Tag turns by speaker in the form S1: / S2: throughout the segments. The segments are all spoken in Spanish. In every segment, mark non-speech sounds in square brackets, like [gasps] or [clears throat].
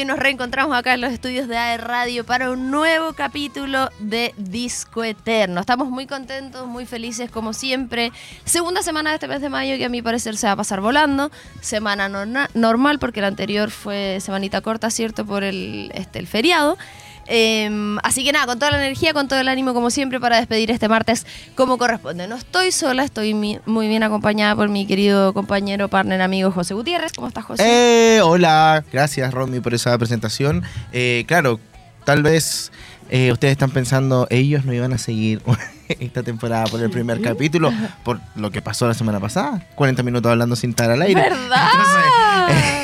S1: 9 de mayo nos reencontramos acá en los estudios de AE Radio para un nuevo capítulo de Disco Eterno. Estamos muy contentos, muy felices como siempre. Segunda semana de este mes de mayo que a mi parecer se va a pasar volando. Semana normal porque la anterior fue semanita corta, ¿cierto? Por el, este, el feriado. Em, así que nada, con toda la energía, con todo el ánimo como siempre para despedir este martes como corresponde. No estoy sola, estoy muy bien acompañada por mi querido compañero, partner, amigo José Gutiérrez. ¿Cómo estás, José?
S2: Eh, hola, gracias Romy por esa presentación. Eh, claro, tal vez eh, ustedes están pensando, ellos no iban a seguir [laughs] [laughs] esta temporada por el primer capítulo, por lo que pasó la semana pasada. 40 minutos hablando sin estar al aire.
S1: ¿Verdad?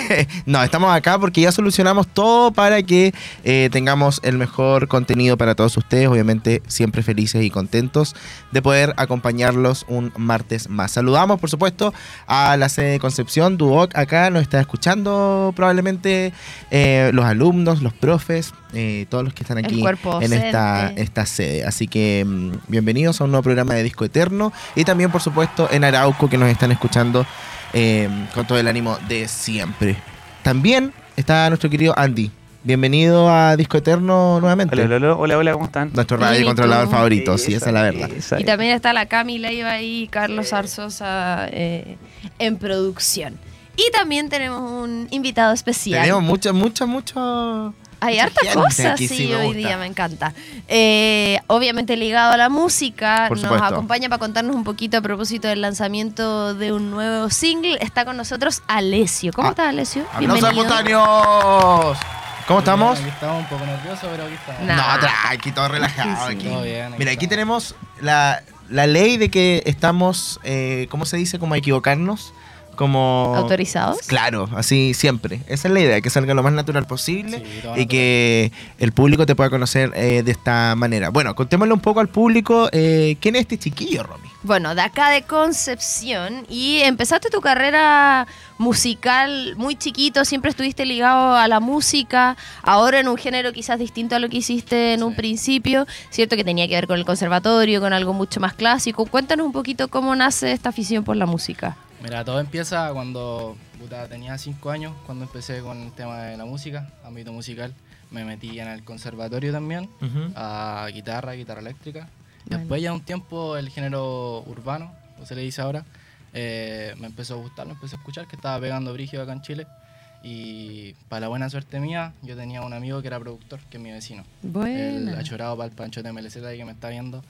S1: [laughs]
S2: no, estamos acá porque ya solucionamos todo para que eh, tengamos el mejor contenido para todos ustedes. Obviamente, siempre felices y contentos de poder acompañarlos un martes más. Saludamos, por supuesto, a la sede de Concepción. Duoc acá nos está escuchando probablemente eh, los alumnos, los profes, eh, todos los que están aquí en esta, esta sede. Así que mm, bienvenidos a un nuevo programa de Disco Eterno y también, por supuesto, en Arauco que nos están escuchando eh, con todo el ánimo de siempre. También está nuestro querido Andy. Bienvenido a Disco Eterno nuevamente.
S3: Hola, hola, hola, ¿cómo están?
S2: Nuestro radio controlador favorito, sí, esa es la verdad.
S1: Y también está la Camila Iba y Carlos Arzosa eh, en producción. Y también tenemos un invitado especial.
S2: Tenemos mucho, mucho, mucho
S1: hay hartas cosas, sí, hoy día me encanta. Eh, obviamente ligado a la música, nos acompaña para contarnos un poquito a propósito del lanzamiento de un nuevo single. Está con nosotros Alessio. ¿Cómo ah, estás, Alessio?
S2: Bienvenido. ¿Cómo estamos?
S4: Aquí estamos un poco nerviosos, pero aquí estamos.
S2: No, tranqui, todo relajado aquí. Mira, aquí tenemos la, ley de que estamos, eh, ¿cómo se dice? Como a equivocarnos como...
S1: ¿Autorizados?
S2: Claro, así siempre. Esa es la idea, que salga lo más natural posible y que el público te pueda conocer eh, de esta manera. Bueno, contémosle un poco al público, eh, ¿quién es este chiquillo, Romy?
S1: Bueno, de acá de Concepción y empezaste tu carrera musical muy chiquito, siempre estuviste ligado a la música, ahora en un género quizás distinto a lo que hiciste en un principio, cierto que tenía que ver con el conservatorio, con algo mucho más clásico. Cuéntanos un poquito cómo nace esta afición por la música.
S4: Mira, todo empieza cuando tenía cinco años, cuando empecé con el tema de la música, ámbito musical. Me metí en el conservatorio también, a guitarra, guitarra eléctrica. Después ya un tiempo el género urbano, o se le dice ahora, eh, me empezó a gustar, me empecé a escuchar que estaba pegando brígido acá en Chile. Y para la buena suerte mía, yo tenía un amigo que era productor, que es mi vecino. Él ha chorado para el Pancho de MLZ ahí que me está viendo.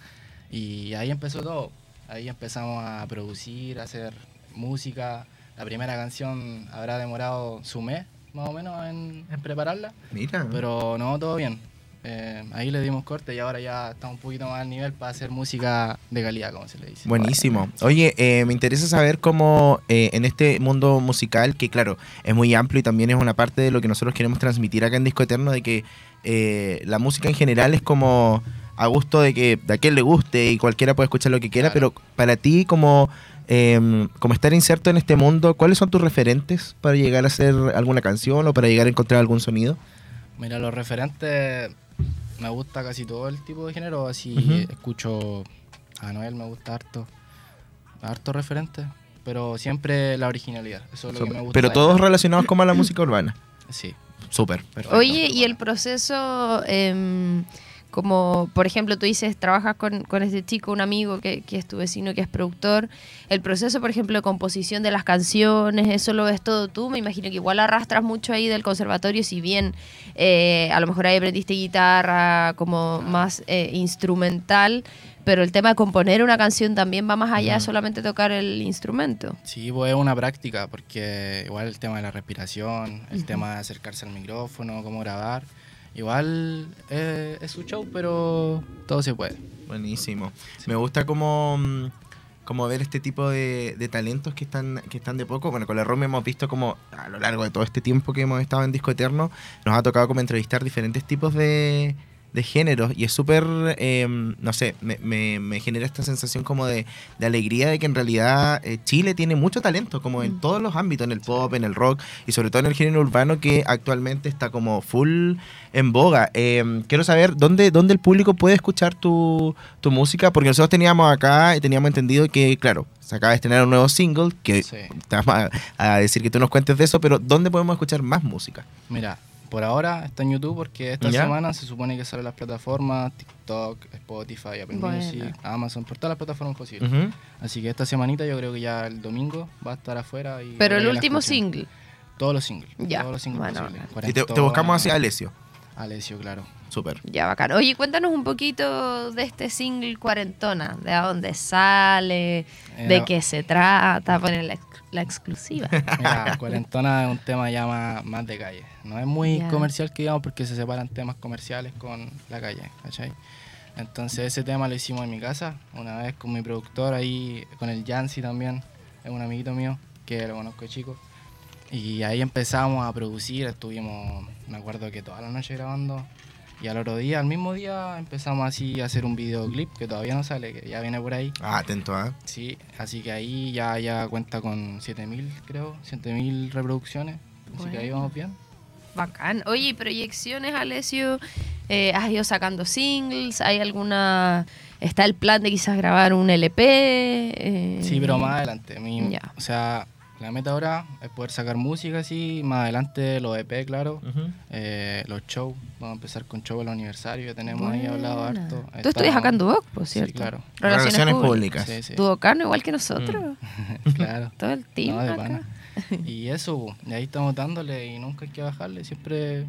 S4: Y ahí empezó todo. Ahí empezamos a producir, a hacer música. La primera canción habrá demorado su mes, más o menos, en, prepararla.
S2: Mira.
S4: Pero no, todo bien. Eh, ahí le dimos corte y ahora ya está un poquito más al nivel para hacer música de calidad, como se le dice.
S2: Buenísimo. Oye, eh, me interesa saber cómo eh, en este mundo musical, que claro, es muy amplio y también es una parte de lo que nosotros queremos transmitir acá en Disco Eterno, de que la música en general es como a gusto de que a quien le guste y cualquiera puede escuchar lo que quiera, pero para ti como eh, como estar inserto en este mundo, ¿cuáles son tus referentes para llegar a hacer alguna canción o para llegar a encontrar algún sonido?
S4: Mira, los referentes, me gusta casi todo el tipo de género, así escucho a Noel, me gusta harto, harto referente, pero siempre la originalidad, eso es lo que me gusta.
S2: Pero todos relacionados con la música [clears throat] urbana.
S4: Sí.
S2: Súper.
S1: Oye, y el proceso... Eh, como, por ejemplo, tú dices, trabajas con, con este chico, un amigo que, que, es tu vecino, que es productor. El proceso, por ejemplo, de composición de las canciones, eso lo ves todo tú. Me imagino que igual arrastras mucho ahí del conservatorio, si bien eh, a lo mejor ahí aprendiste guitarra como más eh, instrumental, pero el tema de componer una canción también va más allá de solamente tocar el instrumento.
S4: Sí, pues es una práctica, porque igual el tema de la respiración, el tema de acercarse al micrófono, cómo grabar Igual eh, es su show, pero todo se puede.
S2: Buenísimo. Me gusta como, mm, como ver este tipo de, talentos que están, que están de poco. Bueno, con la Rome hemos visto como a lo largo de todo este tiempo que hemos estado en Disco Eterno, nos ha tocado como entrevistar diferentes tipos de, de géneros y es súper, eh, no sé, me, me- me genera esta sensación como de, de alegría de que en realidad eh, Chile tiene mucho talento, como en
S1: Mm.
S2: todos los ámbitos, en el pop, en el rock y sobre todo en el género urbano que actualmente está como full en boga. Eh, quiero saber dónde, dónde el público puede escuchar tu, tu música, porque nosotros teníamos acá y teníamos entendido que, claro, se acaba de estrenar un nuevo single, que
S4: Sí.
S2: te vamos a, a decir que tú nos cuentes de eso, pero ¿dónde podemos escuchar más música?
S4: Mira, por ahora está en YouTube porque esta
S2: ¿Ya?
S4: semana se supone que salen las plataformas TikTok, Spotify, Apple. Music, Amazon, por todas las plataformas posibles. Así que esta semanita yo creo que ya el domingo va a estar afuera. Y
S1: Pero el último single.
S4: Todos los singles.
S1: Ya,
S4: Todos los singles
S1: bueno,
S4: posibles.
S2: Y te, buscamos así a Alessio.
S4: Alessio, claro.
S2: Súper.
S1: Ya, bacán. Oye, cuéntanos un poquito de este single Cuarentona, de a dónde sale, de
S4: Eh,
S1: qué se trata, poner la, ex- la exclusiva. [laughs]
S4: Mira, [laughs] Cuarentona es un tema ya más, más de calle. No es muy comercial que digamos porque se separan temas comerciales con la calle, ¿cachai? Entonces ese tema lo hicimos en mi casa, una vez con mi productor ahí, con el Yancy también, es un amiguito mío que lo conozco de chico. Y ahí empezamos a producir, estuvimos, me acuerdo que toda la noche grabando. Y al otro día, al mismo día, empezamos así a hacer un videoclip que todavía no sale, que ya viene por ahí.
S2: Ah, atento, ¿ah?
S4: Sí, así que ahí ya, ya cuenta con 7000, creo, 7000 reproducciones. Así que ahí
S1: Bueno.
S4: vamos bien.
S1: Bacán. Oye, ¿y proyecciones, Alessio? Eh, ¿Has ido sacando singles? ¿Hay alguna... ¿Está el plan de quizás grabar un LP? Eh,
S4: Sí, pero más adelante. Mi-
S1: Ya.
S4: O sea, la meta ahora es poder sacar música así, más adelante los EP, claro, eh, los shows. Vamos a empezar con show el aniversario, ya tenemos ahí hablado harto.
S1: Tú estudias acá en Duoc, por
S4: Sí,
S1: cierto.
S4: claro.
S1: Relaciones,
S2: Relaciones
S1: públicas.
S2: públicas.
S4: Sí, sí.
S1: Duocano igual que nosotros. [laughs]
S4: claro.
S1: Todo el team
S4: No, de
S1: acá.
S4: pana. Y eso, y ahí estamos dándole y nunca hay que bajarle, siempre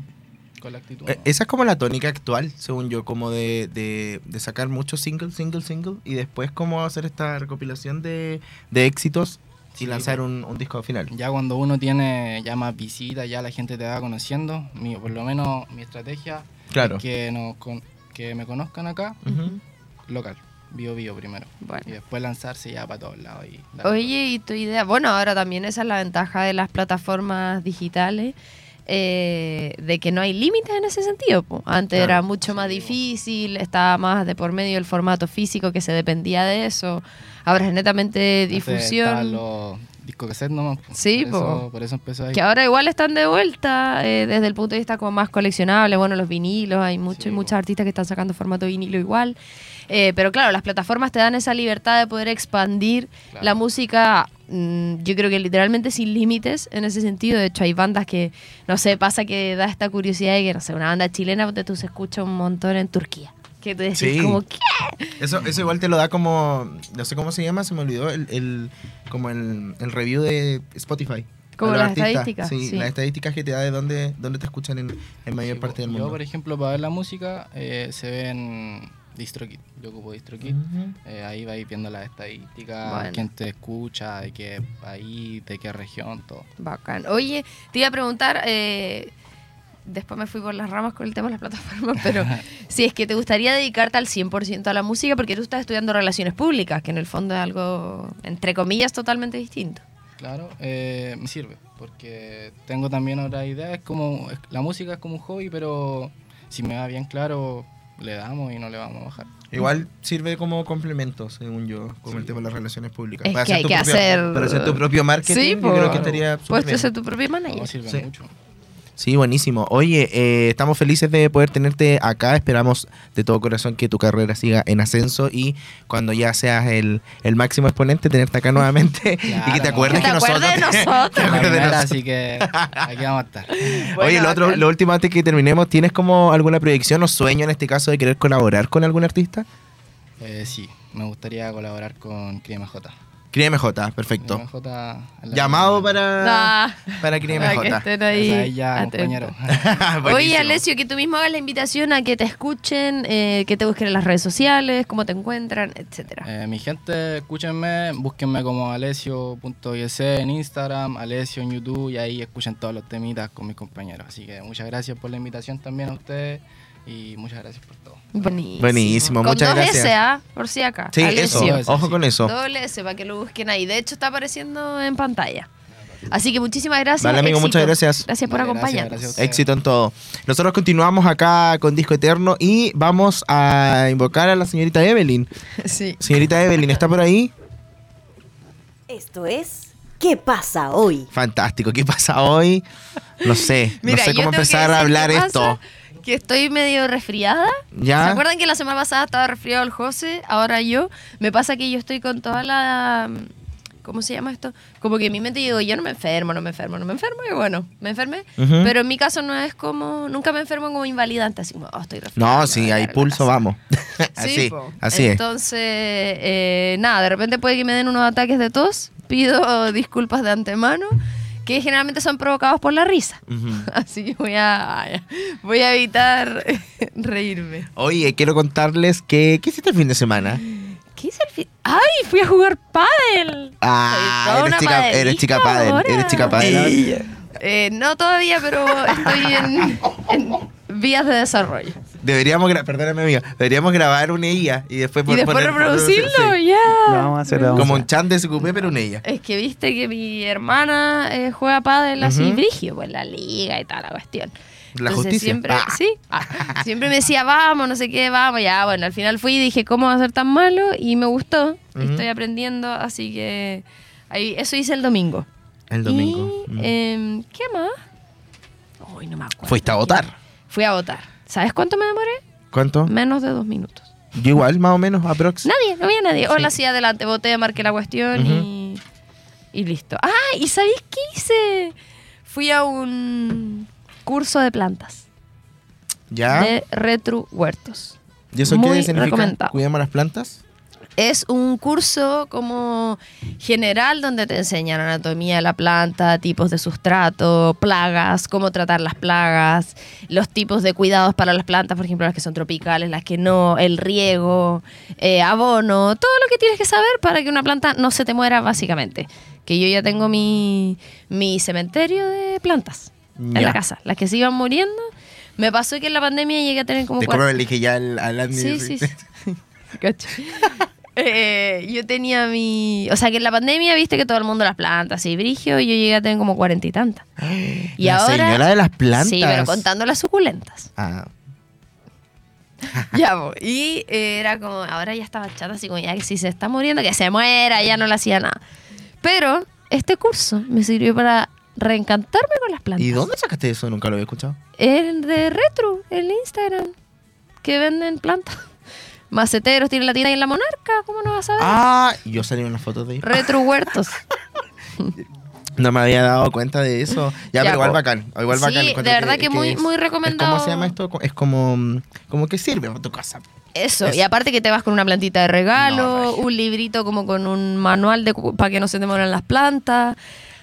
S4: con la actitud.
S2: Eh,
S4: ¿no?
S2: Esa es como la tónica actual, según yo, como de, de, de sacar muchos single, single, single y después como hacer esta recopilación de, de éxitos y
S4: Sí,
S2: lanzar un, un disco final.
S4: Ya cuando uno tiene ya más visitas, ya la gente te va conociendo, mi, por lo menos mi estrategia
S2: Claro.
S4: es que, nos con- que me conozcan acá, local, bio bio primero.
S1: Bueno.
S4: Y después lanzarse ya para todos lados. Y.
S1: Oye, y tu idea, bueno, ahora también esa es la ventaja de las plataformas digitales, eh, de que no hay límites en ese sentido. po. Antes
S2: Claro,
S1: era mucho más difícil, estaba más de por medio el formato físico que se dependía de eso. Ahora es netamente difusión.
S4: los discos cassette nomás. po.
S1: Sí,
S4: por eso,
S1: po.
S4: por eso empezó ahí.
S1: Que ahora igual están de vuelta eh, desde el punto de vista como más coleccionable. Bueno, los vinilos, hay muchos
S4: Sí,
S1: muchos artistas que están sacando formato vinilo igual. Eh, pero claro, las plataformas te dan esa libertad de poder expandir
S4: Claro.
S1: la música, mm, yo creo que literalmente sin límites en ese sentido. De hecho, hay bandas que, no sé, pasa que da esta curiosidad de que, no sé, una banda chilena donde tú se escucha un montón en Turquía. Que tú decís
S2: Sí.
S1: como, ¿qué?
S2: Eso, eso igual te lo da como, no sé cómo se llama, se me olvidó, el, el- como el, el review de Spotify.
S1: Como las
S2: artistas.
S1: estadísticas,
S2: Sí,
S1: sí.
S2: las estadísticas que te da de dónde, dónde te escuchan en, en mayor
S4: Sí,
S2: parte del
S4: Yo,
S2: mundo.
S4: por ejemplo, para ver la música, eh, se ve en DistroKid. Yo ocupo DistroKid. Eh, ahí vais viendo las estadísticas,
S1: Bueno.
S4: quién te escucha, de qué país, de qué región, todo.
S1: Bacán. Oye, te iba a preguntar, eh, después me fui por las ramas con el tema de las plataformas, pero [laughs] si es que te gustaría dedicarte al 100% a la música, porque tú estás estudiando relaciones públicas, que en el fondo es algo, entre comillas, totalmente distinto.
S4: Claro, eh, me sirve, porque tengo también otra idea. Es como, es- la música es como un hobby, pero si me va bien claro, le damos y no le vamos a bajar.
S2: Igual sirve como complemento, según yo, como el tema de las relaciones públicas.
S1: Es
S2: Para
S1: que
S2: hacer
S1: hay
S2: tu
S1: que
S2: propio-
S1: hacer-
S2: Para hacer tu propio marketing,
S1: Sí,
S2: yo creo que estaría súper
S1: Puedes ser tu propio manager.
S4: No, sirve
S2: Sí.
S4: mucho.
S2: Sí, buenísimo. Oye, eh, estamos felices de poder tenerte acá. Esperamos de todo corazón que tu carrera siga en ascenso y cuando ya seas el, el máximo exponente, tenerte acá nuevamente [laughs] y que te acuerdes
S1: Que te acuerdes
S2: nosotros...
S1: nosotros. [laughs]
S2: te
S4: La
S2: acuerdes de nosotros.
S4: así que aquí vamos a estar. [laughs]
S2: Oye, lo, otro, lo último antes que terminemos, ¿tienes como alguna proyección o sueño en este caso de querer colaborar con algún artista?
S4: Eh, sí, me gustaría colaborar con Crime J.
S2: Cría MJ, perfecto. Llamado para, para Cría
S1: que
S2: MJ.
S1: ahí
S4: ya, compañero. [laughs]
S1: Oye. Alessio, que tú mismo hagas la invitación a que te escuchen, eh, que te busquen en las redes sociales, cómo te encuentran, etcétera.
S4: Eh, mi gente, escúchenme, búsquenme como alesio.is en Instagram, Alessio en YouTube y ahí escuchen todos los temitas con mis compañeros. Así que muchas gracias por la invitación también a ustedes y muchas gracias por todo.
S1: Buenísimo.
S2: Buenísimo,
S1: Con
S2: muchas
S1: dos
S2: gracias.
S1: S, ¿ah? por si acá.
S2: Sí,
S1: Alessio.
S2: eso. Ojo con eso.
S1: Doble S para que lo busquen ahí. De hecho, está apareciendo en pantalla. Así que muchísimas gracias.
S2: Vale, amigo,
S1: éxito.
S2: muchas gracias.
S1: Gracias por
S4: Vale,
S1: acompañarnos.
S4: gracias.
S2: Éxito en todo. Nosotros continuamos acá con Disco Eterno y vamos a invocar a la señorita Evelyn. [laughs]
S1: Sí.
S2: Señorita Evelyn, ¿está por ahí?
S3: Esto es ¿Qué pasa hoy?
S2: Fantástico. ¿Qué pasa hoy? No sé.
S1: Mira,
S2: no sé cómo empezar a hablar
S1: pasa,
S2: esto.
S1: Que estoy medio resfriada.
S2: ¿Ya?
S1: ¿Se acuerdan que la semana pasada estaba resfriado el José? Ahora yo. Me pasa que yo estoy con toda la. ¿Cómo se llama esto? Como que en mi mente yo digo, yo no me enfermo, no me enfermo, no me enfermo. Y bueno, me enfermé.
S2: Ujú.
S1: Pero en mi caso no es como. Nunca me enfermo como invalidante, así como, oh, estoy.
S2: No,
S1: a
S2: hay pulso, vamos. [laughs] [laughs]
S1: Sí,
S2: así, así es.
S1: Entonces, eh, nada, de repente puede que me den unos ataques de tos. Pido [laughs] disculpas de antemano, que generalmente son provocados por la risa. [laughs] Así que voy a, voy a evitar [laughs] reírme.
S2: Oye, quiero contarles que. ¿Qué hiciste el fin de semana?
S1: ¿Qué hice el fin? ¡Ay! Fui a jugar pádel.
S2: Ah, eres chica, eres chica pádel.
S1: ahora.
S2: Eres chica pádel.
S1: Eh, no todavía, pero estoy en, en vías de desarrollo.
S2: Deberíamos, perdóname amiga, deberíamos grabar una ella y después,
S1: y después
S2: poner-
S1: reproducirlo,
S2: sí.
S1: ya.
S5: Lo vamos a hacer, vamos
S2: Como
S5: a
S2: un
S5: hacer.
S2: chan de SQP, pero una ella.
S1: Es que viste que mi hermana eh, juega pádel así
S2: Ujú.
S1: brigio, pues la liga y toda la cuestión.
S2: La
S1: Entonces,
S2: justicia.
S1: Siempre,
S2: Ah.
S1: sí, ah, siempre me decía, vamos, no sé qué, vamos. Ya, bueno, al final fui y dije, ¿cómo va a ser tan malo? Y me gustó. y
S2: Ujú.
S1: Estoy aprendiendo, así que ahí, eso hice el domingo.
S2: El domingo.
S1: Y,
S2: Mm.
S1: em, ¿Qué más? Uy, no me acuerdo.
S2: Fuiste a votar.
S1: Fui a votar. ¿Sabes cuánto me demoré?
S2: ¿Cuánto?
S1: Menos de dos minutos.
S2: Yo igual, más o menos, aprox.
S1: Nadie, no había nadie. Hola, sí, adelante, voté, marqué la cuestión y, y listo. Ah, ¿y sabéis qué hice? Fui a un curso de plantas
S2: ¿Ya?
S1: de Retro Huertos.
S2: ¿Y eso
S1: muy
S2: qué significa? ¿Cuidamos las plantas?
S1: Es un curso como general donde te enseñan anatomía de la planta, tipos de sustrato, plagas, cómo tratar las plagas, los tipos de cuidados para las plantas, por ejemplo, las que son tropicales, las que no, el riego, eh, abono, todo lo que tienes que saber para que una planta no se te muera básicamente. Que yo ya tengo mi, mi cementerio de plantas en la casa, las que se iban muriendo. Me pasó que en la pandemia llegué a tener como
S2: ¿De
S1: cuatro-
S2: ya al, al admin?
S1: Sí, sí, sí. [laughs] Eh, yo tenía mi. O sea, que en la pandemia viste que todo el mundo las plantas y brigio, y yo llegué a tener como cuarenta y tantas. [gasps] Y
S2: la
S1: ahora.
S2: señora de las plantas.
S1: Sí, pero contando las suculentas.
S2: Ah, [laughs]
S1: ya. Y eh, era como. Ahora ya estaba chata, así como ya que si se está muriendo, que se muera, ya no le hacía nada. Pero este curso me sirvió para reencantarme con las plantas.
S2: ¿Y dónde sacaste eso? Nunca lo había escuchado.
S1: El de Retro, el Instagram, que venden plantas. Maceteros tienen la tienda ahí en la Monarca, ¿cómo no vas a ver?
S2: Ah, yo salí en una foto de ahí.
S1: Retro Huertos. [laughs]
S2: No me había dado cuenta de eso. Ya,
S1: Ya,
S2: pero igual
S1: po.
S2: bacán. Igual
S1: Sí,
S2: bacán.
S1: de verdad que muy-
S2: es-
S1: muy recomendado.
S2: ¿Cómo se llama esto? Es como, mm, como que sirve para tu casa.
S1: Eso,
S2: Eso.
S1: y aparte que te vas con una plantita de regalo,
S2: No,
S1: un librito como con un manual para que no se te mueran las plantas.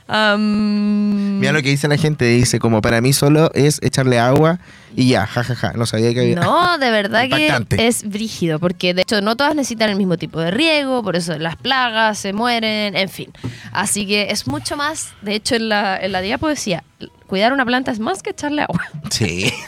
S1: Am,
S2: Mira lo que dice la gente. Dice, como para mí solo es echarle agua y ya, jajaja. No sabía que había.
S1: No, de verdad que es brígido, porque de hecho no todas necesitan el mismo tipo de riego, por eso las plagas se mueren, en fin. Así que es mucho más, de hecho en la, en la diapo decía, cuidar una planta es más que echarle agua.
S2: Sí. [laughs]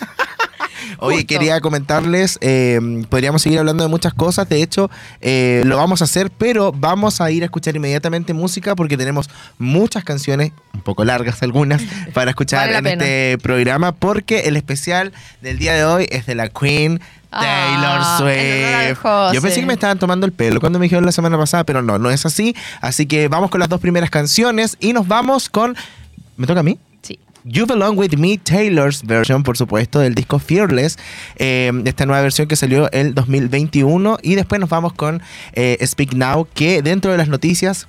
S2: Oye,
S1: Justo.
S2: quería comentarles, eh, podríamos seguir hablando de muchas cosas, de hecho eh, lo vamos a hacer, pero vamos a ir a escuchar inmediatamente música porque tenemos muchas canciones, un poco largas algunas, [laughs] para escuchar
S1: Vale
S2: en este programa porque el especial del día de hoy es de la Queen. Taylor
S1: Ah, honor al
S2: Swift. Yo pensé que me estaban tomando el pelo cuando me dijeron la semana pasada, pero no, no es así. Así que vamos con las dos primeras canciones y nos vamos con. ¿Me toca a mí? You Belong With Me, Taylor's version, por supuesto, del disco Fearless, eh, esta nueva versión que salió el 2021. Y después nos vamos con eh, Speak Now, que dentro de las noticias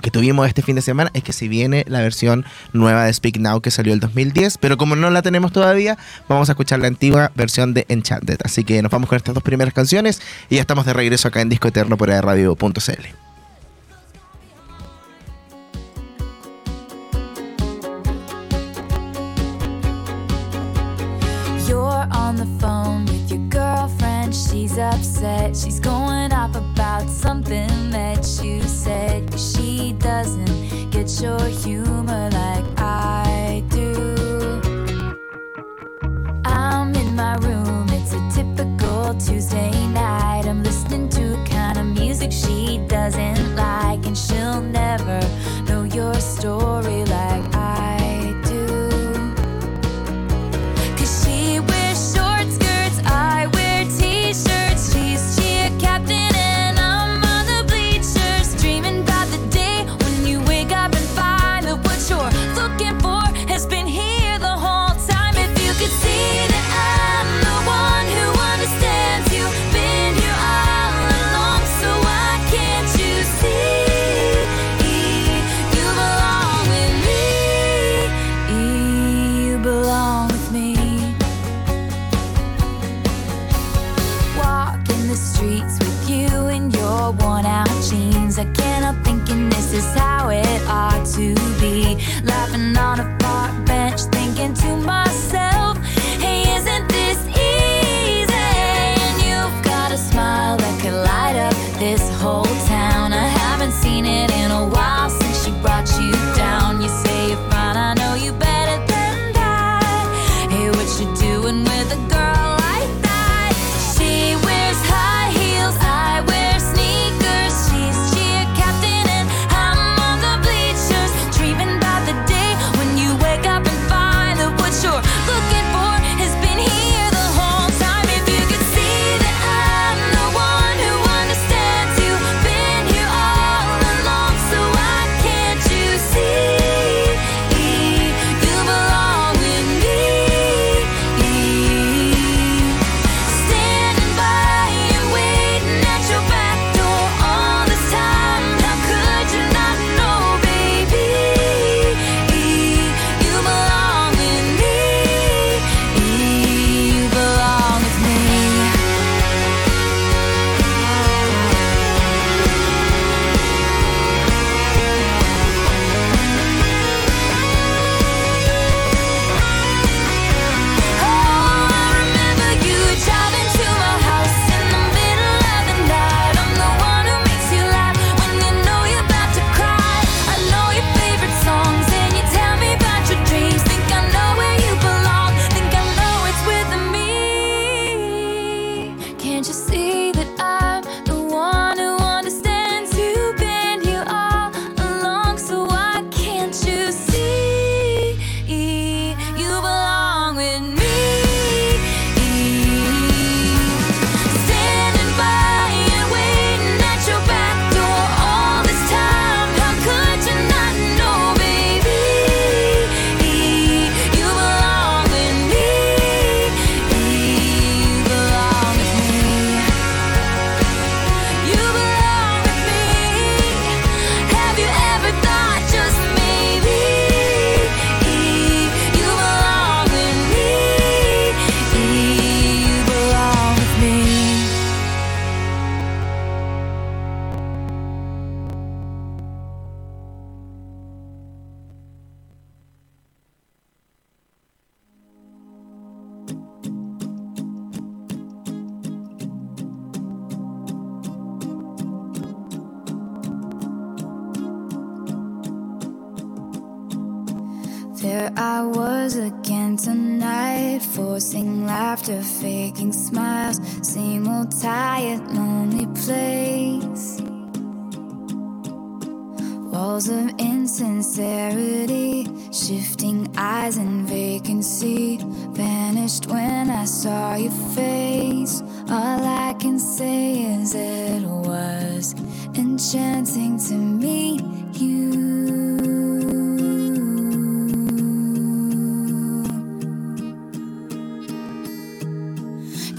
S2: que tuvimos este fin de semana es que se viene la versión nueva de Speak Now que salió el 2010, pero como no la tenemos todavía, vamos a escuchar la antigua versión de Enchanted. Así que nos vamos con estas dos primeras canciones y ya estamos de regreso acá en Disco Eterno por radio.cl.
S6: on the phone with your girlfriend. She's upset. She's going off about something that you said. She doesn't get your humor like I do. I'm in my room. It's a typical Tuesday night. I'm listening to kind of music she doesn't like, and she'll never know your story like I can't help thinking this is how it ought to be.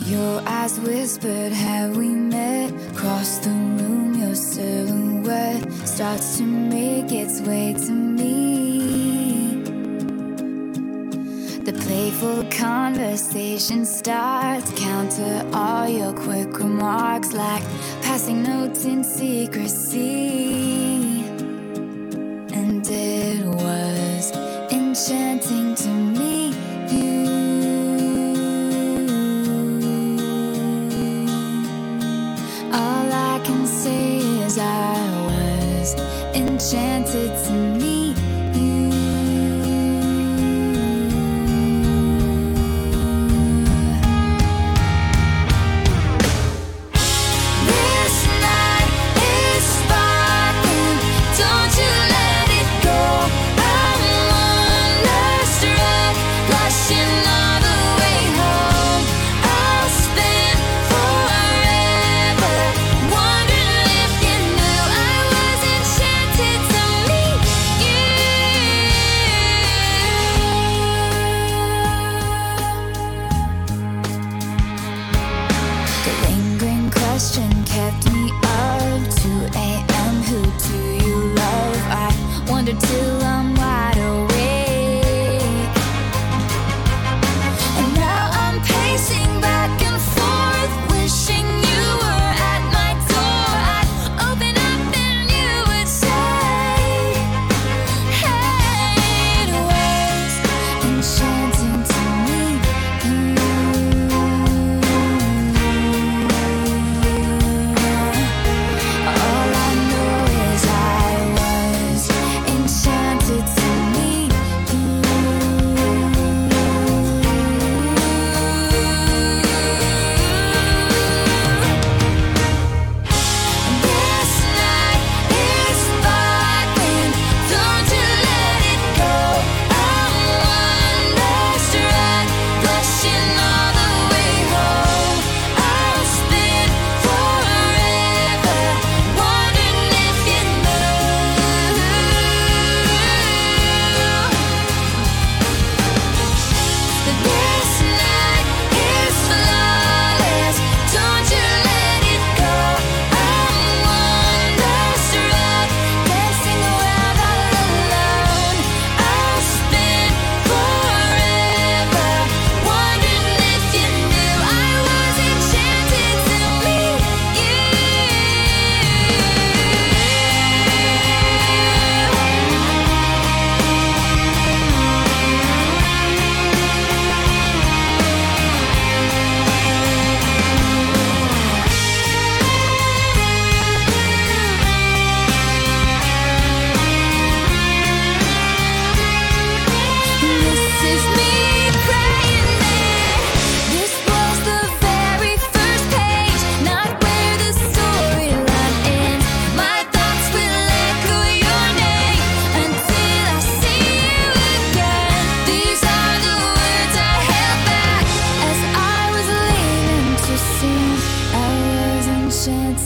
S6: Your eyes whispered, Have we met? Across the room, your silhouette starts to make its way to me. The playful conversation starts, counter all your quick remarks like passing notes in secrecy. I was enchanted tonight.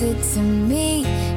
S6: Enchanted to meet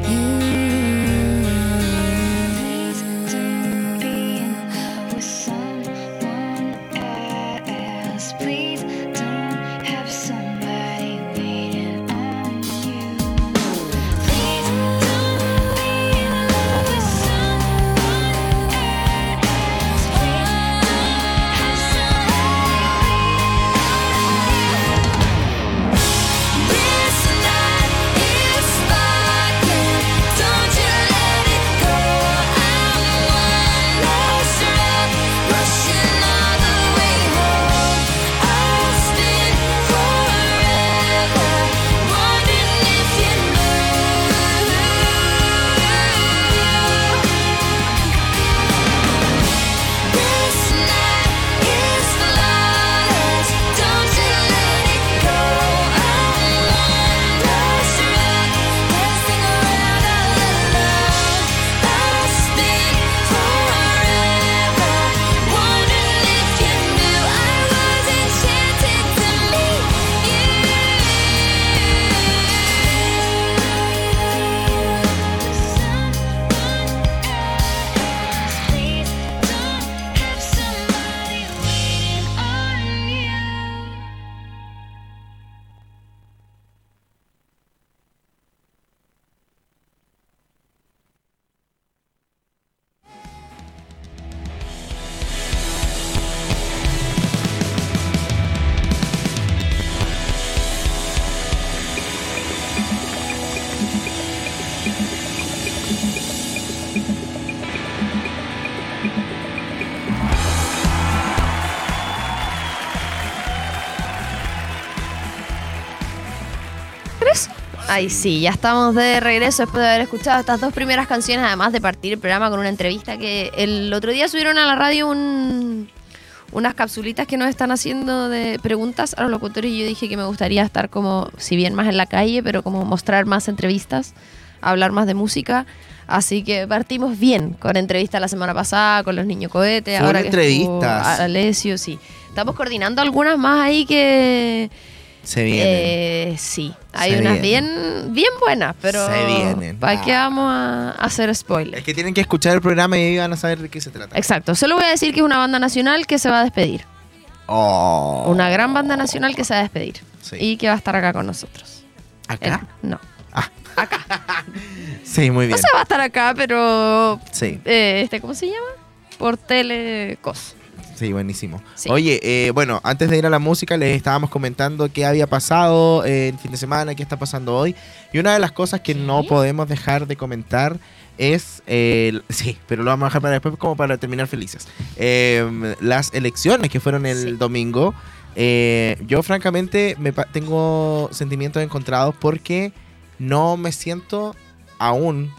S1: Ay, sí, ya estamos de regreso después de haber escuchado estas dos primeras canciones, además de partir el programa con una entrevista que el otro día subieron a la radio un- unas capsulitas que nos están haciendo de preguntas a los locutores y yo dije que me gustaría estar como, si bien más en la calle, pero como mostrar más entrevistas, hablar más de música. Así que partimos bien con entrevista la semana pasada, con los niños cohetes, ahora que estuvo
S2: entrevistas.
S1: Alessio, sí. Estamos coordinando algunas más ahí que...
S2: Se vienen.
S1: Eh, sí, hay
S2: Se
S1: unas bien, bien buenas, pero
S2: Se vienen.
S1: ¿para qué
S2: Ah.
S1: vamos a hacer spoiler?
S2: Es que tienen que escuchar el programa y ahí van a saber de qué se trata.
S1: Exacto, solo voy a decir que es una banda nacional que se va a despedir.
S2: Oh.
S1: Una gran banda nacional que se va a despedir.
S2: Sí.
S1: Y que va a estar acá con nosotros.
S2: ¿Acá?
S1: Eh, no. [laughs]
S2: Sí, muy
S1: No
S2: bien.
S1: se va a estar acá, pero...
S2: Sí,
S1: eh, este, ¿Cómo se llama? Por telecos.
S2: Sí, buenísimo.
S1: Sí.
S2: Oye, eh, bueno, antes de ir a la música les estábamos comentando qué había pasado eh, el fin de semana, qué está pasando hoy. Y una de las cosas que no podemos dejar de comentar es, eh, sí, pero lo vamos a dejar para después como para terminar felices. Eh, las elecciones que fueron el
S1: Sí.
S2: domingo. Eh, yo francamente me tengo sentimientos encontrados porque no me siento aún,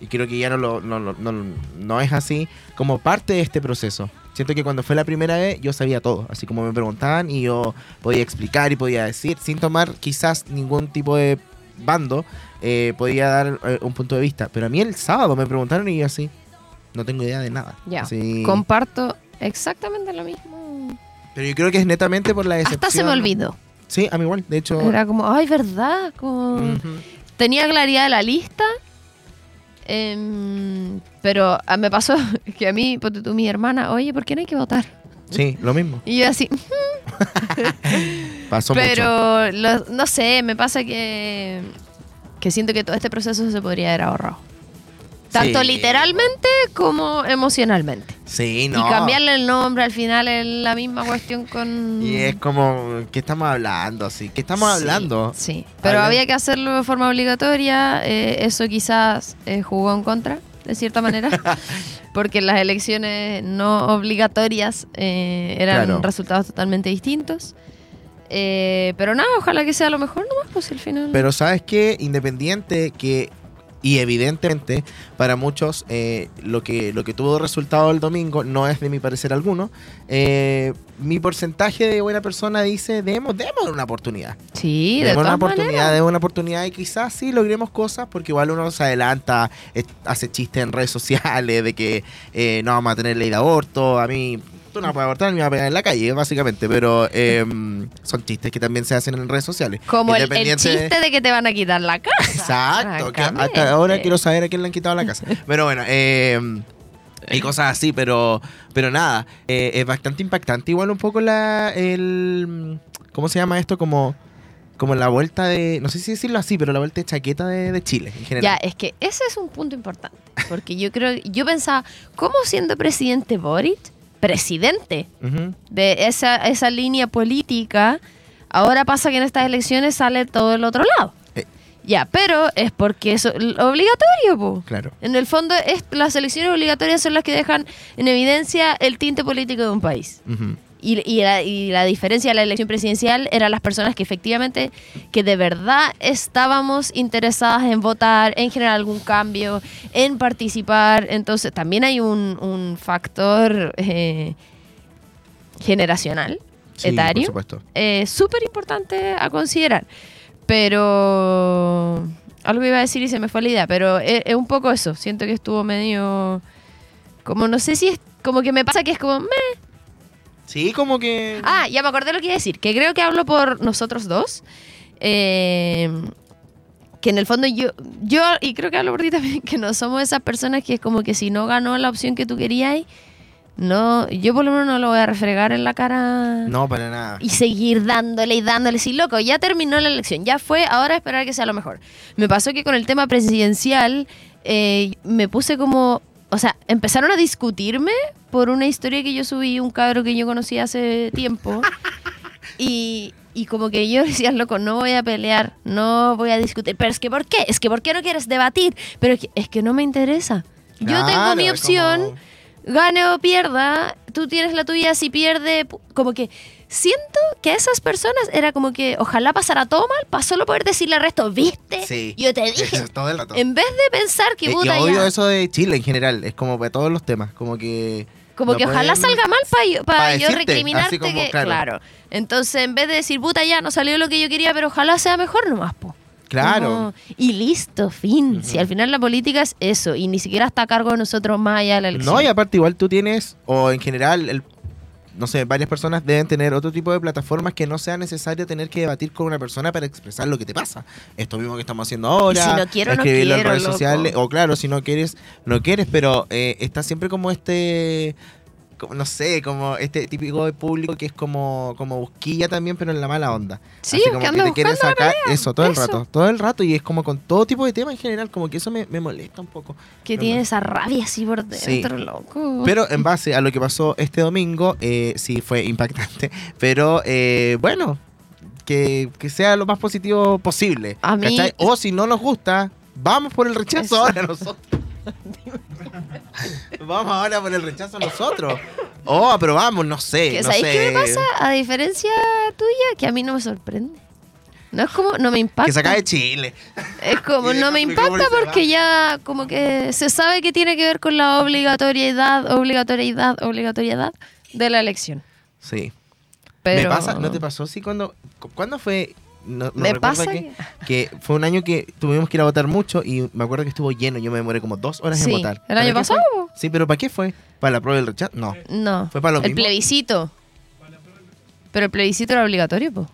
S2: y creo que ya no, lo, no, no, no es así, como parte de este proceso. Siento que cuando fue la primera vez yo sabía todo, así como me preguntaban y yo podía explicar y podía decir, sin tomar quizás ningún tipo de bando, eh, podía dar eh, un punto de vista. Pero a mí el sábado me preguntaron y yo así, no tengo idea de nada.
S1: Ya.
S2: Así-
S1: Comparto exactamente lo mismo.
S2: pero yo creo que es netamente por la decepción.
S1: Hasta se me olvidó.
S2: Sí, a mí igual, de hecho...
S1: Era como, ay, ¿verdad? Como... tenía claridad de la lista, em, pero ah, me pasó [laughs] que a mí, ponte tú, mi hermana, oye, ¿por qué no hay que votar?
S2: Sí, lo mismo.
S1: Y yo así, [laughs]
S2: Pasó mucho.
S1: pero lo- no sé, me pasa que, que siento que todo este proceso se podría haber ahorrado. Tanto
S2: Sí.
S1: literalmente como emocionalmente.
S2: Sí, no.
S1: Y cambiarle el nombre al final es la misma cuestión con...
S2: Y es como, ¿qué estamos hablando? Sí, ¿qué estamos
S1: Sí,
S2: hablando?
S1: Sí, pero había que hacerlo de forma obligatoria. eh, eso quizás eh, jugó en contra, de cierta manera, [laughs] porque las elecciones no obligatorias eh, eran
S2: Claro.
S1: resultados totalmente distintos. Eh, pero nada, ojalá que sea lo mejor nomás, pues al final.
S2: Pero sabes qué, independiente que y evidentemente para muchos eh, lo que lo que tuvo resultado el domingo no es de mi parecer alguno. eh, mi porcentaje de buena persona dice demos demos una oportunidad.
S1: sí, de
S2: Demos una
S1: todas
S2: oportunidad,
S1: maneras.
S2: demos una oportunidad y quizás sí logremos cosas porque igual uno se adelanta, es- hace chistes en redes sociales de que eh, no vamos a tener ley de aborto. A mí fortuna para abortar me iba a pegar en la calle, básicamente. Pero eh, [laughs] son chistes que también se hacen en redes sociales.
S1: Como el, chiste de que te van a quitar la casa.
S2: Exacto, que hasta ahora quiero saber a quién le han quitado la casa. Pero bueno, eh, y cosas así, pero, pero nada, eh, es bastante impactante. Igual un poco la, el, ¿cómo se llama esto? Como, como la vuelta de, no sé si decirlo así, pero la vuelta de chaqueta de, de Chile en
S1: Ya,
S2: general.
S1: es que ese es un punto importante. Porque yo creo, yo pensaba, ¿cómo siendo presidente Boric, presidente de esa, esa línea política, ahora pasa que en estas elecciones sale todo el otro lado?
S2: Eh.
S1: Ya, pero es porque es obligatorio, po.
S2: Claro.
S1: En el fondo, es, las elecciones obligatorias son las que dejan en evidencia el tinte político de un país. Y, y la, y la diferencia de la elección presidencial eran las personas que efectivamente, que de verdad estábamos interesadas en votar, en generar algún cambio, en participar. Entonces también hay un, un factor eh, generacional,
S2: Sí,
S1: etario, eh, súper importante a considerar. Pero algo iba a decir y se me fue la idea, pero es, es un poco eso. Siento que estuvo medio... Como no sé si es... Como que me pasa que es como... meh,
S2: Sí, como que...
S1: Ah, ya me acordé lo que iba a decir, que creo que hablo por nosotros dos. eh, que en el fondo yo, yo, y creo que hablo por ti también, [laughs] que no somos esas personas que es como que si no ganó la opción que tú querías, no, yo por lo menos no lo voy a refregar en la cara
S2: No, para nada.
S1: y seguir dándole y dándole. Sí, loco, ya terminó la elección, ya fue, ahora esperar que sea lo mejor. Me pasó que con el tema presidencial eh, me puse como, o sea, empezaron a discutirme por una historia que yo subí, un cabro que yo conocí hace tiempo. [laughs] Y, y como que yo [laughs] decía, loco, no voy a pelear, no voy a discutir. Pero es que, ¿por qué? Es que, ¿por qué no quieres debatir? Pero es que, es que no me interesa. Yo tengo mi
S2: es
S1: opción
S2: como-
S1: gane o pierda, tú tienes la tuya, si pierde, como que siento que a esas personas era como que ojalá pasara todo mal para solo poder decirle al resto, ¿viste?
S2: Sí.
S1: Yo te dije.
S2: Eso, [laughs] todo el rato.
S1: En vez de pensar que
S2: Eh, y
S1: puta
S2: odio
S1: ya,
S2: eso de Chile en general, es como para todos los temas, como que...
S1: como
S2: no
S1: que ojalá salga mal para yo, pa
S2: pa
S1: yo recriminarte
S2: como,
S1: que,
S2: claro.
S1: claro. Entonces, en vez de decir, puta ya, no salió lo que yo quería, pero ojalá sea mejor nomás, po.
S2: Claro.
S1: Como- y listo, fin. Si al final la política es eso, y ni siquiera está a cargo de nosotros más allá de la elección.
S2: No, y aparte igual tú tienes, o en general, el, no sé, varias personas deben tener otro tipo de plataformas que no sea necesario tener que debatir con una persona para expresar lo que te pasa. Esto mismo que estamos haciendo ahora.
S1: Y si no quiero, no
S2: escribirlo en
S1: quiero,
S2: redes
S1: loco.
S2: sociales. O claro, si no quieres, no quieres, pero eh, está siempre como este... como, no sé, como este típico de público que es como, como busquilla también, pero en la mala onda.
S1: Sí,
S2: Así como
S1: que
S2: que te quieren sacar eso todo el rato, todo el rato, y es como con todo tipo de temas en general, como que eso me, me molesta un poco.
S1: Que
S2: No,
S1: tiene esa rabia así por
S2: Sí.
S1: dentro, loco.
S2: Pero en base a lo que pasó este domingo, eh, sí fue impactante. [laughs] Pero eh, bueno, que, que sea lo más positivo posible.
S1: A mí-.
S2: O si no nos gusta, vamos por el rechazo ahora nosotros. [laughs] vamos ahora por el rechazo nosotros. O aprobamos, no sé.
S1: Que,
S2: no
S1: ¿Sabéis
S2: sé.
S1: qué me pasa? A diferencia tuya, que a mí no me sorprende. No es como, no me impacta.
S2: Que se acabe Chile.
S1: Es como, [laughs] no me impacta porque ya como que se sabe que tiene que ver con la obligatoriedad, obligatoriedad, obligatoriedad de la elección.
S2: Sí.
S1: Pero
S2: Me pasa, ¿no te pasó? Sí, cuando. cu- ¿Cuándo fue? No, no
S1: Me pasa
S2: que, que fue un año que tuvimos que ir a votar mucho y me acuerdo que estuvo lleno. Yo me demoré como dos horas
S1: Sí,
S2: en votar.
S1: ¿el
S2: ¿Para
S1: año pasado?
S2: fue? Sí, pero ¿para qué fue? ¿Para la prueba del rechazo? No.
S1: No.
S2: ¿Fue para lo
S1: el
S2: mismo?
S1: plebiscito. Pero el plebiscito era obligatorio, po.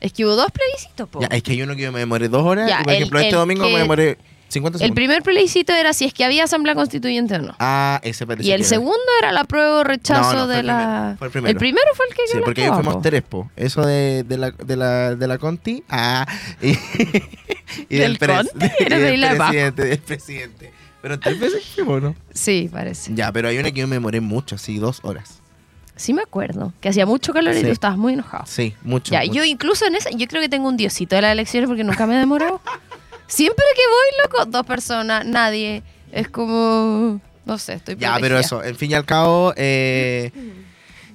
S1: Es que hubo dos plebiscitos, po.
S2: Ya, es que hay uno que yo me demoré dos horas
S1: Ya,
S2: y por
S1: el-
S2: ejemplo este domingo
S1: que-
S2: me demoré 50
S1: el primer plebiscito era si es que había asamblea constituyente o no.
S2: Ah, ese parece
S1: Y el
S2: que
S1: segundo era la prueba o rechazo
S2: No, no, fue
S1: de
S2: el
S1: la.
S2: primero, fue el primero.
S1: fue el que
S2: Sí,
S1: la
S2: porque ahí fuimos tres, po. Eso de, de, la, de, la, de la Conti. Ah, [laughs] y, y
S1: ¿Del
S2: pres-
S1: Conti?
S2: y
S1: de
S2: del
S1: la
S2: presidente, del presidente. Pero tres veces fuimos, ¿no?
S1: Sí, parece.
S2: Ya, pero hay una que yo me demoré mucho, así, dos horas.
S1: Sí me acuerdo. Que hacía mucho calor y tú estabas muy enojado.
S2: Sí, mucho.
S1: Ya,
S2: mucho.
S1: yo incluso en esa, yo creo que tengo un diosito de las elecciones porque nunca me he demorado. [laughs] Siempre que voy, loco, dos personas, nadie. Es como, no sé, estoy
S2: Ya,
S1: protegida.
S2: pero eso, en fin y al cabo, eh,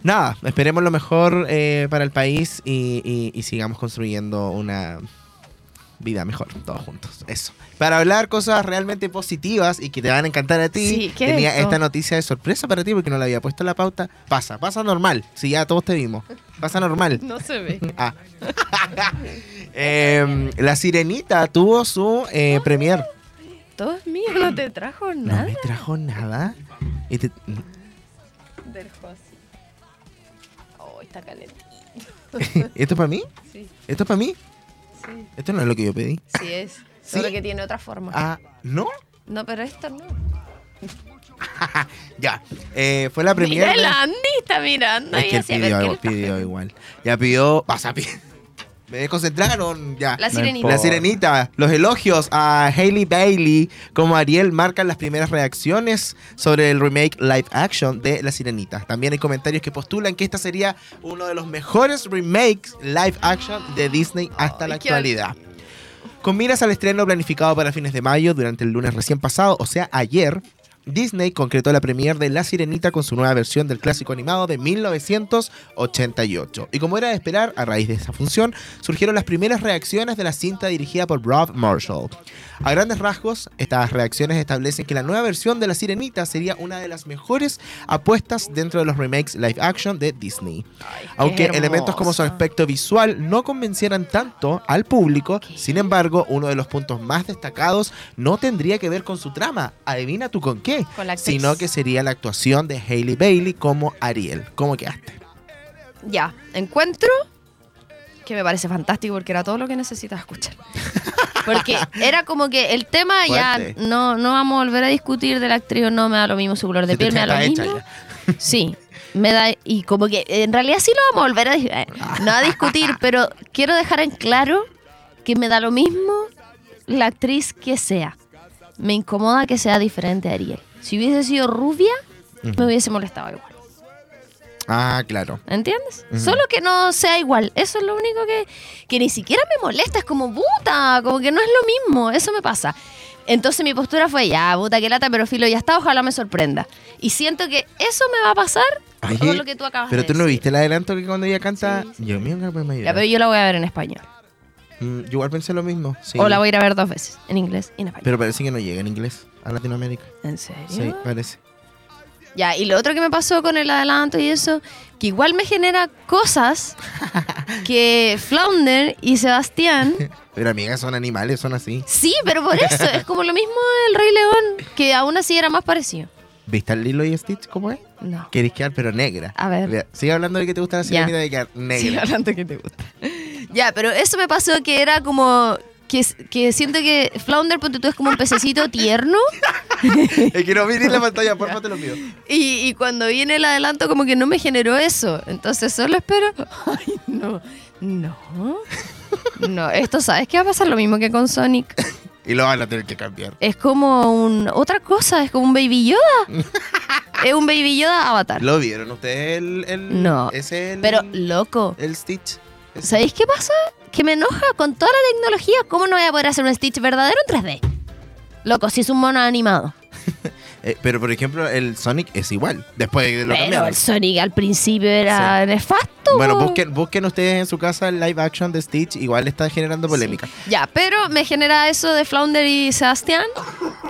S2: nada, esperemos lo mejor eh, para el país y, y- y sigamos construyendo una vida mejor, todos juntos. Eso. Para hablar cosas realmente positivas y que te van a encantar a ti,
S1: Sí, ¿qué es
S2: tenía esta noticia de sorpresa para ti porque no la había puesto en la pauta. Pasa, pasa normal, si ya todos te vimos. Pasa normal. [laughs]
S1: No se ve.
S2: Ah. [laughs] Em, la Sirenita tuvo su eh, premier.
S1: Todo es mío, no te trajo
S2: No
S1: nada.
S2: me trajo nada. Y te-
S1: Oh, está calentito. [laughs]
S2: ¿Esto es para mí?
S1: Sí.
S2: ¿Esto es para mí?
S1: Sí.
S2: Esto no es lo que yo pedí.
S1: Sí es. Solo que tiene otra forma.
S2: Ah, ¿no?
S1: No, pero esto no. [laughs]
S2: Ya. Eh, fue la primera.
S1: Mira, el Andy está mirando.
S2: Es
S1: y
S2: que él pidió,
S1: ver, ¿qué le
S2: pidió igual. Ya pidió. Pasa, pi- Me desconcentraron ya.
S1: La sirenita.
S2: La sirenita, los elogios a Hailey Bailey como Ariel marcan las primeras reacciones sobre el remake live action de La Sirenita. También hay comentarios que postulan que esta sería uno de los mejores remakes live action de Disney hasta la actualidad. Con miras al estreno planificado para fines de mayo durante el lunes recién pasado, o sea, ayer, Disney concretó la premiere de La Sirenita con su nueva versión del clásico animado de 1988. Y como era de esperar, a raíz de esa función, surgieron las primeras reacciones de la cinta dirigida por Rob Marshall. A grandes rasgos, estas reacciones establecen que la nueva versión de La Sirenita sería una de las mejores apuestas dentro de los remakes live action de Disney. Aunque elementos como su aspecto visual no convencieran tanto al público, sin embargo, uno de los puntos más destacados no tendría que ver con su trama, adivina tú con qué, Sino que sería la actuación de Hailey Bailey como Ariel. ¿Cómo quedaste?
S1: Ya, encuentro que me parece fantástico porque era todo lo que necesitas escuchar. [laughs] Porque era como que el tema
S2: Fuerte.
S1: ya no, no vamos a volver a discutir de la actriz o no, me da lo mismo, su color de
S2: Se
S1: piel me da lo mismo. Sí, me da, y como que en realidad sí lo vamos a volver a, eh, no a discutir, [laughs] pero quiero dejar en claro que me da lo mismo la actriz que sea. Me incomoda que sea diferente a Ariel. Si hubiese sido rubia, me hubiese molestado igual.
S2: Ah, claro.
S1: ¿Entiendes?
S2: Ujú.
S1: Solo que no sea igual. Eso es lo único que, que ni siquiera me molesta. Es como, puta, como que no es lo mismo. Eso me pasa. Entonces mi postura fue, ya, puta, que lata, pero filo, ya está, ojalá me sorprenda. Y siento que eso me va a pasar con lo que tú acabas
S2: Pero
S1: de
S2: tú no
S1: decir.
S2: viste el adelanto que cuando ella canta,
S1: Sí, sí.
S2: yo mío, me
S1: Ya, pero yo la voy a ver en español.
S2: Mm, Yo igual pensé lo mismo. sí.
S1: O la voy a ir a ver dos veces, en inglés y en español.
S2: Pero parece que no llega en inglés a Latinoamérica.
S1: ¿En serio?
S2: Sí, parece.
S1: Ya, y lo otro que me pasó con el adelanto y eso, que igual me genera cosas [laughs] que Flounder y Sebastián [laughs]
S2: Pero amigas, son animales, son así.
S1: Sí, pero por eso, es como lo mismo del Rey León, que aún así era más parecido.
S2: ¿Viste al Lilo y Stitch cómo es?
S1: No.
S2: Querés quedar pero negra.
S1: A ver.
S2: Sigue hablando de que te gusta la sirenita de quedar negra.
S1: hablando que te gusta. Ya, pero eso me pasó que era como. Que, que siento que Flounder, ponte tú, es como un pececito [laughs] tierno.
S2: es que no mires la [laughs] pantalla, porfa, te lo pido.
S1: Y, y cuando viene el adelanto, como que no me generó eso. Entonces solo espero. [laughs] Ay, no. No. No, esto sabes que va a pasar lo mismo que con Sonic.
S2: Y lo van a tener que cambiar.
S1: Es como un. Otra cosa, es como un Baby Yoda. es un Baby Yoda avatar.
S2: ¿Lo vieron ustedes el, el
S1: No.
S2: Es el,
S1: Pero, loco.
S2: el Stitch?
S1: ¿Sabéis qué pasa? Que me enoja con toda la tecnología. ¿Cómo no voy a poder hacer un Stitch verdadero en 3D? Loco, si es un mono animado. [laughs]
S2: Eh, pero por ejemplo, el Sonic es igual. Después de lo
S1: Pero
S2: cambiaron.
S1: el Sonic al principio era nefasto.
S2: Bueno, busquen, busquen ustedes en su casa el live action de Stitch. Igual está generando polémica.
S1: Ya, pero me genera eso de Flounder y Sebastián.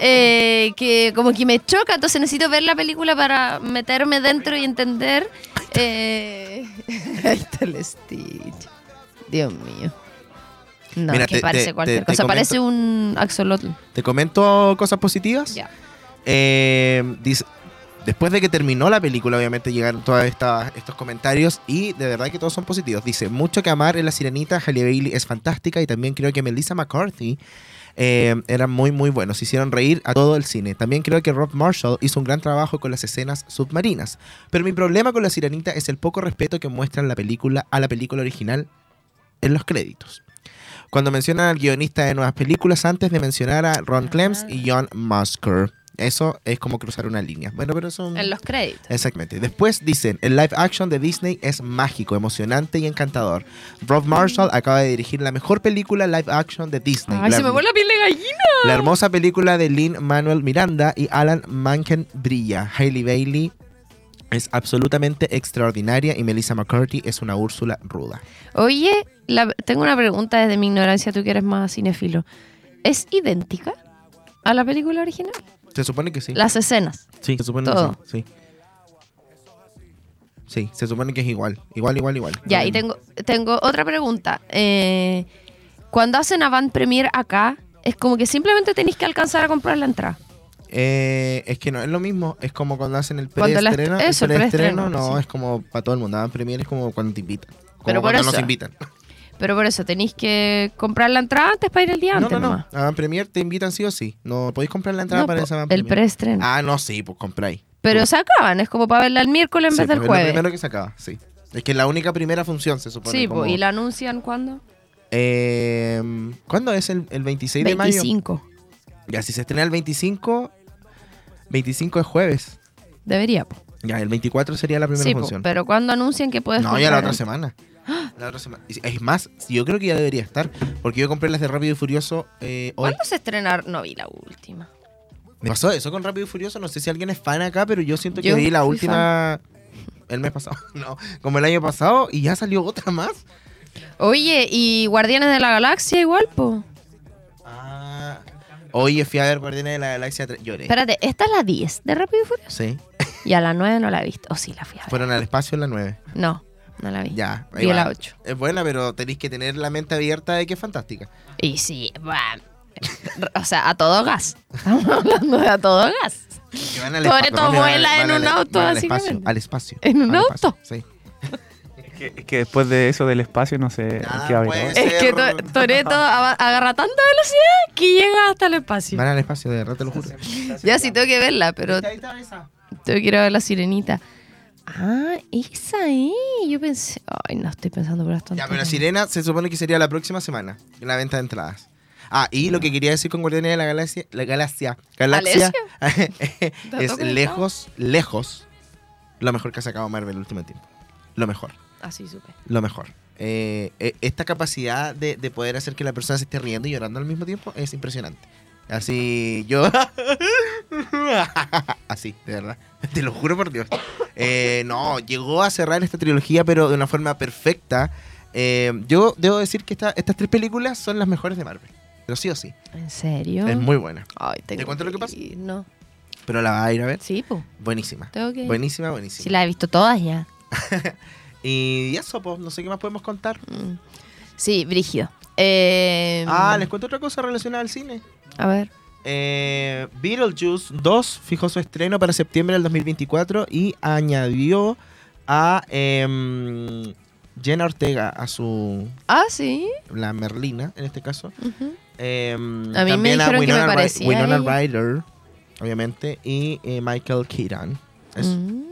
S1: eh, que como que me choca. Entonces necesito ver la película para meterme dentro y entender. eh, [laughs] Ahí está el Stitch. Dios mío. No,
S2: Mira,
S1: que
S2: te-
S1: parece
S2: te-
S1: cualquier
S2: te
S1: cosa.
S2: comento-
S1: Parece un axolotl.
S2: ¿Te comento cosas positivas?
S1: Ya.
S2: Eh, dice- después de que terminó la película, obviamente llegaron todos estos comentarios y de verdad que todos son positivos. Dice, mucho que amar en La Sirenita, Halle Bailey es fantástica y también creo que Melissa McCarthy eh, eran muy muy buenos, hicieron reír a todo el cine. También creo que Rob Marshall hizo un gran trabajo con las escenas submarinas. Pero mi problema con La Sirenita es el poco respeto que muestran la película a la película original en los créditos. Cuando mencionan al guionista de nuevas películas antes de mencionar a Ron Clems y John Musker. Eso es como cruzar una línea. Bueno, pero son...
S1: En los créditos.
S2: Exactamente. Después dicen, el live action de Disney es mágico, emocionante y encantador. Rob Marshall acaba de dirigir la mejor película live action de Disney.
S1: Ay,
S2: la,
S1: se me vuelve la piel de gallina.
S2: la hermosa película de Lin Manuel Miranda y Alan Menken brilla. Hailey Bailey es absolutamente extraordinaria y Melissa McCarthy es una Úrsula ruda.
S1: Oye, la- tengo una pregunta desde mi ignorancia, tú que eres más cinéfilo. ¿Es idéntica a la película original?
S2: Se supone que sí.
S1: Las escenas.
S2: Sí, se supone
S1: Todo.
S2: que sí. sí. Sí, se supone que es igual. Igual, igual, igual.
S1: Ya, y tengo, tengo otra pregunta. Eh, cuando hacen Avant Premier acá, es como que simplemente tenéis que alcanzar a comprar la entrada.
S2: Eh, es que no es lo mismo, es como cuando hacen el
S1: la
S2: preestreno. el preestreno no,
S1: sí.
S2: es como para todo el mundo. Avant Premier es como cuando te invitan. Como
S1: Pero por
S2: cuando nos
S1: eso.
S2: invitan.
S1: Pero por eso tenéis que comprar la entrada antes para ir el día
S2: No,
S1: antes.
S2: no, no.
S1: nomás.
S2: Avant Premier te invitan sí o sí. No podéis comprar la entrada
S1: No,
S2: para esa
S1: el preestreno.
S2: Ah, no, sí, pues compráis.
S1: Pero se acaban, es como para verla el miércoles en
S2: Sí,
S1: vez del
S2: pues, es
S1: jueves.
S2: Lo primero que se acaba, sí. Es que es la única primera función, se supone.
S1: Sí,
S2: como-
S1: ¿y la anuncian cuándo?
S2: Eh, ¿Cuándo es el, el 26 de mayo?
S1: 25.
S2: Ya, si se estrena el 25, 25 es jueves.
S1: Debería, po.
S2: Ya, el 24 sería la primera
S1: Sí, po,
S2: función.
S1: pero ¿cuándo anuncian que puedes
S2: No, ya la otra semana. La otra semana. Es más, yo creo que ya debería estar. Porque yo compré las de Rápido y Furioso eh, hoy.
S1: ¿Cuándo se estrena? No vi la última.
S2: Me pasó eso con Rápido y Furioso. No sé si alguien es fan acá, pero yo siento que
S1: Yo
S2: vi la última el mes pasado. [laughs] No, como el año pasado y ya salió otra más.
S1: Oye, ¿y Guardianes de la Galaxia igual, po?
S2: Oye, fui a ver Guardianes de la Galaxia 3. Lloré.
S1: Espérate, esta es la 10 de Rápido y Furioso.
S2: Sí.
S1: Y a la 9 no la he visto. O sí, la fui a ver.
S2: Fueron al espacio en la 9.
S1: No, no la vi.
S2: Ya. ahí
S1: Vi
S2: va.
S1: la 8.
S2: Es buena, pero tenéis que tener la mente abierta de que es fantástica.
S1: Y sí, va. O sea, a todo gas. Estamos hablando de a todo gas.
S2: Que van al
S1: Sobre
S2: espacio,
S1: todo vuela en un auto,
S2: al
S1: básicamente.
S2: espacio, al espacio.
S1: ¿En un
S2: al espacio,
S1: auto?
S2: Sí.
S7: Es que, es que después de eso del espacio no sé
S2: Ah,
S7: qué. ¿no?
S1: Es que To- Toreto agarra tanta velocidad que llega hasta el espacio.
S2: Van al espacio, de verdad te lo juro.
S1: Ya sí tengo que verla, pero tengo que ir a ver la sirenita. Ah, esa ahí. Yo pensé. Ay, no estoy pensando por esto.
S2: Ya, pero Sirena se supone que sería la próxima semana, en la venta de entradas. Ah, y lo que quería decir con Guardianes de la Galaxia, la Galaxia, Galaxia [laughs] es
S1: ¿Dato
S2: lejos, lejos, lo mejor que ha sacado Marvel el último tiempo. Lo mejor,
S1: Así supe.
S2: lo mejor. Eh, eh, esta capacidad de, de poder hacer que la persona se esté riendo y llorando al mismo tiempo es impresionante. Así, yo... [laughs] Así, de verdad. Te lo juro por Dios. Eh, no, llegó a cerrar esta trilogía, pero de una forma perfecta. Eh, yo debo decir que esta- estas tres películas son las mejores de Marvel. Pero sí o sí.
S1: ¿En serio?
S2: Es muy buena.
S1: Ay, tengo
S2: ¿Te cuento lo que pasa?
S1: No.
S2: Pero la vas a ir a ver.
S1: Sí, pues.
S2: Buenísima.
S1: Tengo que ir.
S2: Buenísima,
S1: Sí,
S2: buenísima.
S1: la he visto todas ya. [laughs]
S2: Y eso, pues, no sé qué más podemos contar.
S1: Mm. Sí, Brígido. Eh,
S2: Ah, les cuento otra cosa relacionada al cine.
S1: A ver.
S2: Eh, Beetlejuice 2 fijó su estreno para septiembre del 2024 y añadió a em, Jenna Ortega a su.
S1: Ah, sí.
S2: La Merlina, en este caso.
S1: Ujú.
S2: Em,
S1: A mí me dijeron que me
S2: Ry-
S1: parecía
S2: Winona. Ryder, obviamente, y eh, Michael Keaton. Eso.
S1: Mm.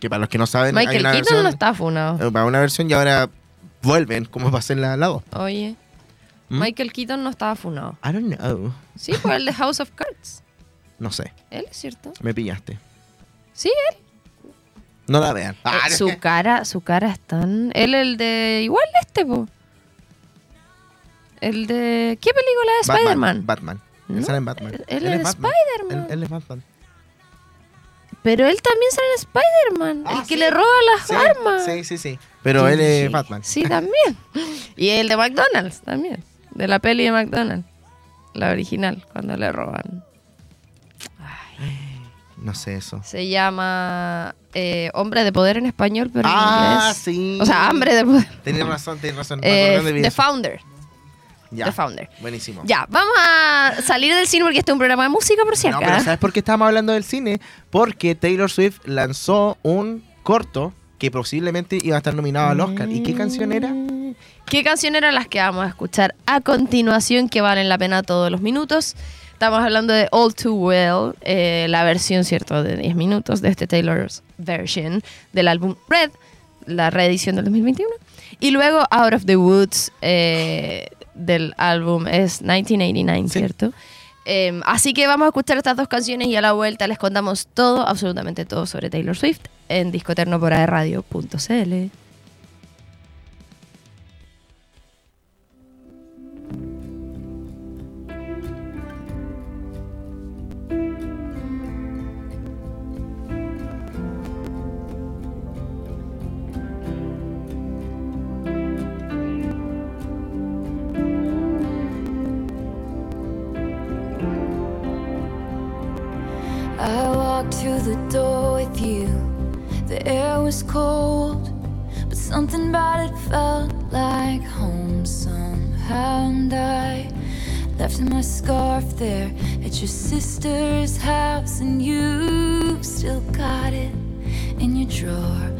S2: Que para los que no saben, hay
S1: Michael
S2: una
S1: Keaton
S2: versión,
S1: no está funado.
S2: eh, para una versión y ahora vuelven, como va a ser la, la 2.
S1: Oye.
S2: ¿Mm?
S1: Michael Keaton no estaba funado.
S2: I don't know.
S1: Sí, por el de House of Cards. [laughs]
S2: No sé,
S1: Él es cierto.
S2: me pillaste.
S1: Sí, él.
S2: No la vean. Ah,
S1: Eh, su [laughs] cara, su cara es tan. Él el de. Igual este, po. El de. ¿Qué película es
S2: Batman,
S1: Spider-Man?
S2: Batman. Él
S1: ¿No?
S2: sale en Batman.
S1: Él,
S2: Él
S1: es,
S2: Batman.
S1: Spider-Man.
S2: Él, él es Batman.
S1: Pero él también sale en Spider-Man.
S2: Ah,
S1: el que
S2: sí.
S1: le roba las
S2: Sí,
S1: armas.
S2: sí, sí, sí. Pero él es Batman.
S1: Sí, también. Y el de McDonald's también. De la peli de McDonald's. La original, cuando le roban.
S2: No sé eso.
S1: Se llama eh, Hombre de Poder en español, pero en
S2: ah,
S1: inglés.
S2: sí.
S1: O sea, Hambre de Poder.
S2: Tienes razón, tienes razón.
S1: Eh,
S2: de
S1: The. Founder.
S2: Ya,
S1: The Founder.
S2: Buenísimo.
S1: Ya, vamos a salir del cine porque este es un programa de música, por si
S2: No, pero ¿sabes por qué estábamos hablando del cine? Porque Taylor Swift lanzó un corto que posiblemente iba a estar nominado al Oscar. ¿Y qué canción era?
S1: ¿Qué canción eran las que vamos a escuchar a continuación que valen la pena todos los minutos? Estamos hablando de All Too Well, eh, la versión, ¿cierto?, de 10 minutos de este Taylor's version del álbum Red, la reedición del 2021. Y luego Out of the Woods eh, del álbum es 1989,
S2: Sí.
S1: ¿cierto? Eh, así que vamos a escuchar estas dos canciones y a la vuelta les contamos todo, absolutamente todo sobre Taylor Swift en discoterno por aerradio.cl.
S6: the door with you. The air was cold, but something about it felt like home somehow. And I Left my scarf there at your sister's house, and you still got it in your drawer,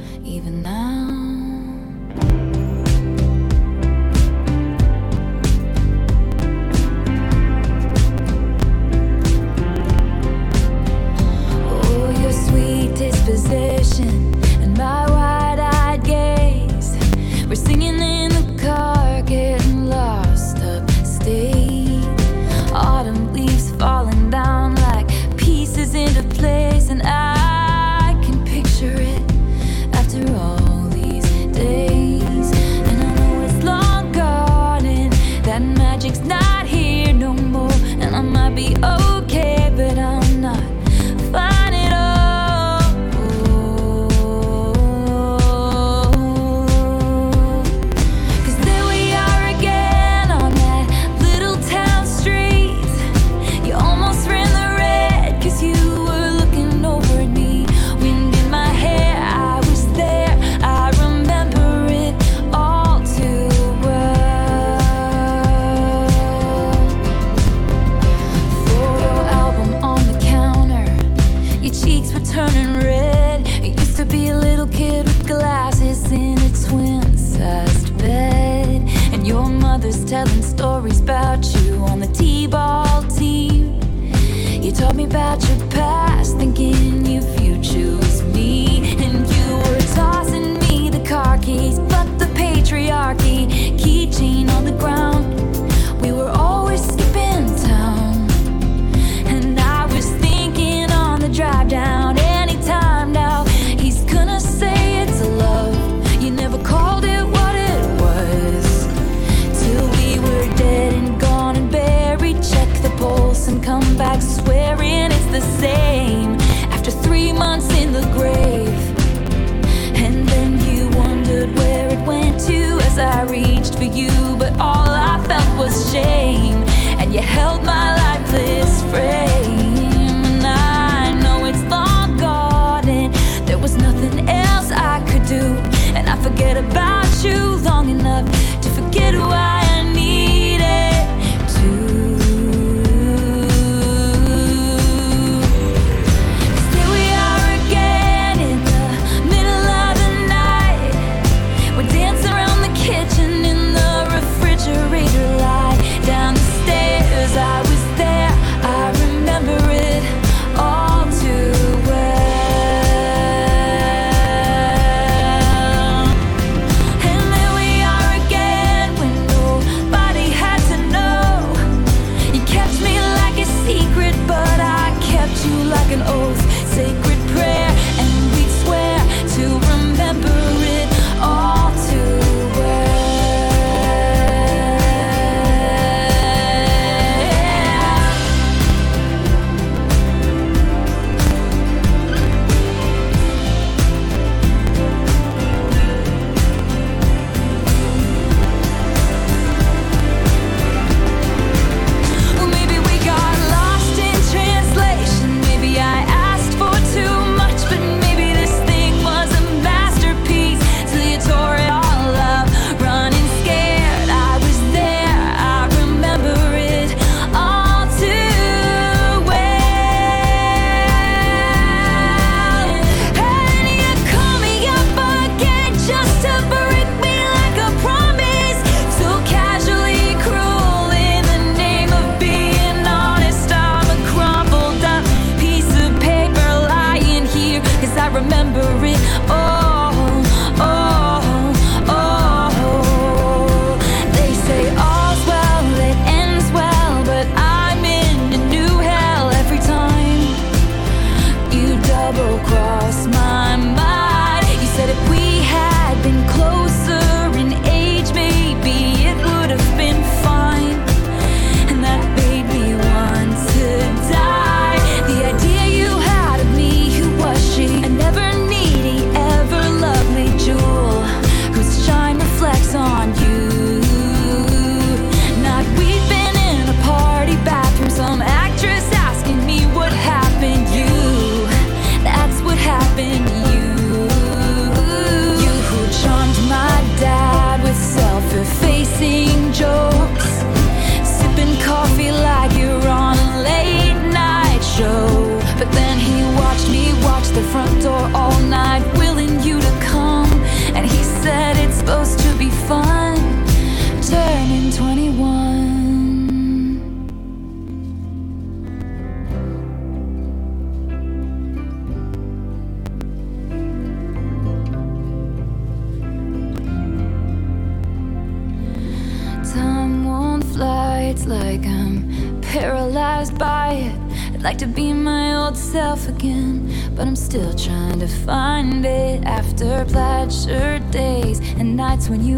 S6: when you